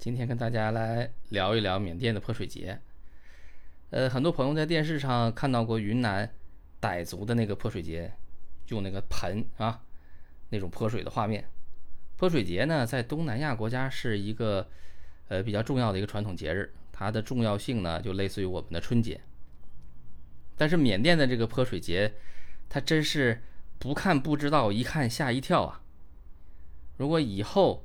今天跟大家来聊一聊缅甸的泼水节。呃，很多朋友在电视上看到过云南傣族的那个泼水节，用那个盆啊那种泼水的画面。泼水节呢，在东南亚国家是一个呃比较重要的一个传统节日，它的重要性呢就类似于我们的春节。但是缅甸的这个泼水节，它真是不看不知道，一看吓一跳啊！如果以后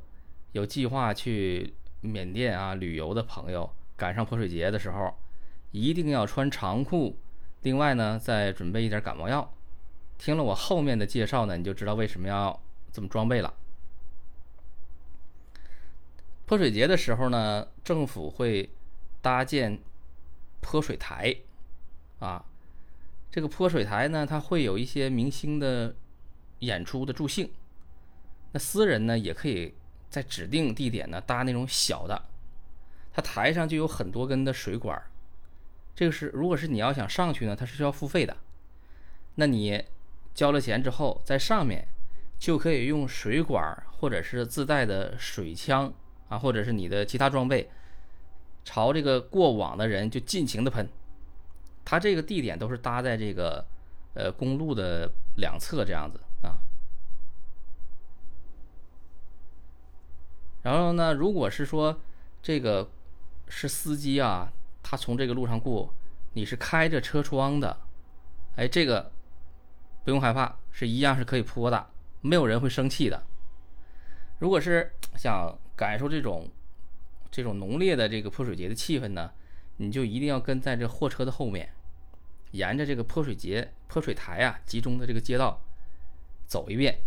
有计划去缅甸啊旅游的朋友，赶上泼水节的时候，一定要穿长裤。另外呢，再准备一点感冒药。听了我后面的介绍呢，你就知道为什么要这么装备了。泼水节的时候呢，政府会搭建泼水台，啊。这个泼水台呢，它会有一些明星的演出的助兴。那私人呢，也可以在指定地点呢搭那种小的，它台上就有很多根的水管。这个是，如果是你要想上去呢，它是需要付费的。那你交了钱之后，在上面就可以用水管或者是自带的水枪啊，或者是你的其他装备，朝这个过往的人就尽情的喷。它这个地点都是搭在这个，呃，公路的两侧这样子啊。然后呢，如果是说这个是司机啊，他从这个路上过，你是开着车窗的，哎，这个不用害怕，是一样是可以泼的，没有人会生气的。如果是想感受这种这种浓烈的这个泼水节的气氛呢？你就一定要跟在这货车的后面，沿着这个泼水节泼水台啊集中的这个街道走一遍。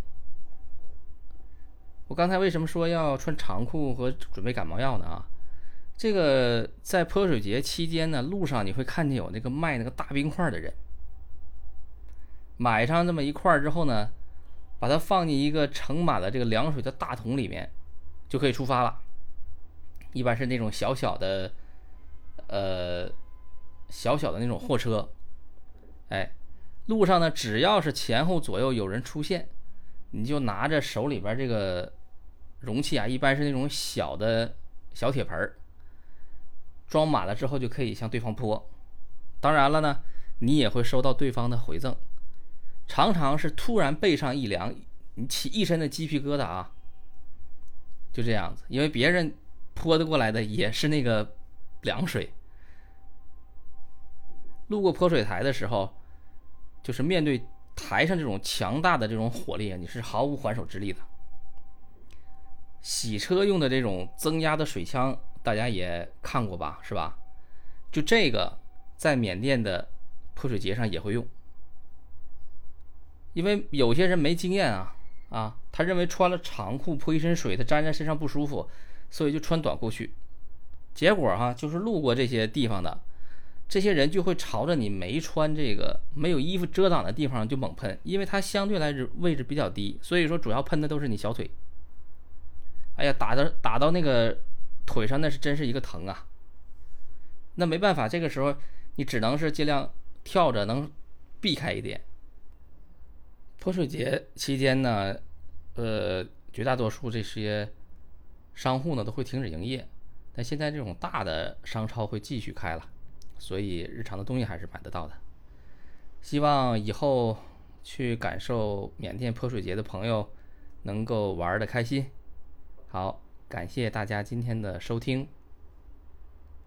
我刚才为什么说要穿长裤和准备感冒药呢？啊，这个在泼水节期间呢，路上你会看见有那个卖那个大冰块的人，买上这么一块之后呢，把它放进一个盛满了这个凉水的大桶里面，就可以出发了。一般是那种小小的。呃，小小的那种货车，哎，路上呢，只要是前后左右有人出现，你就拿着手里边这个容器啊，一般是那种小的小铁盆儿，装满了之后就可以向对方泼。当然了呢，你也会收到对方的回赠，常常是突然背上一凉，你起一身的鸡皮疙瘩啊，就这样子，因为别人泼的过来的也是那个凉水。路过泼水台的时候，就是面对台上这种强大的这种火力啊，你是毫无还手之力的。洗车用的这种增压的水枪，大家也看过吧，是吧？就这个在缅甸的泼水节上也会用，因为有些人没经验啊啊，他认为穿了长裤泼一身水，他沾在身上不舒服，所以就穿短裤去。结果哈，就是路过这些地方的。这些人就会朝着你没穿这个没有衣服遮挡的地方就猛喷，因为它相对来说位置比较低，所以说主要喷的都是你小腿。哎呀，打到打到那个腿上，那是真是一个疼啊！那没办法，这个时候你只能是尽量跳着能避开一点。泼水节期间呢，呃，绝大多数这些商户呢都会停止营业，但现在这种大的商超会继续开了。所以日常的东西还是买得到的。希望以后去感受缅甸泼水节的朋友能够玩的开心。好，感谢大家今天的收听。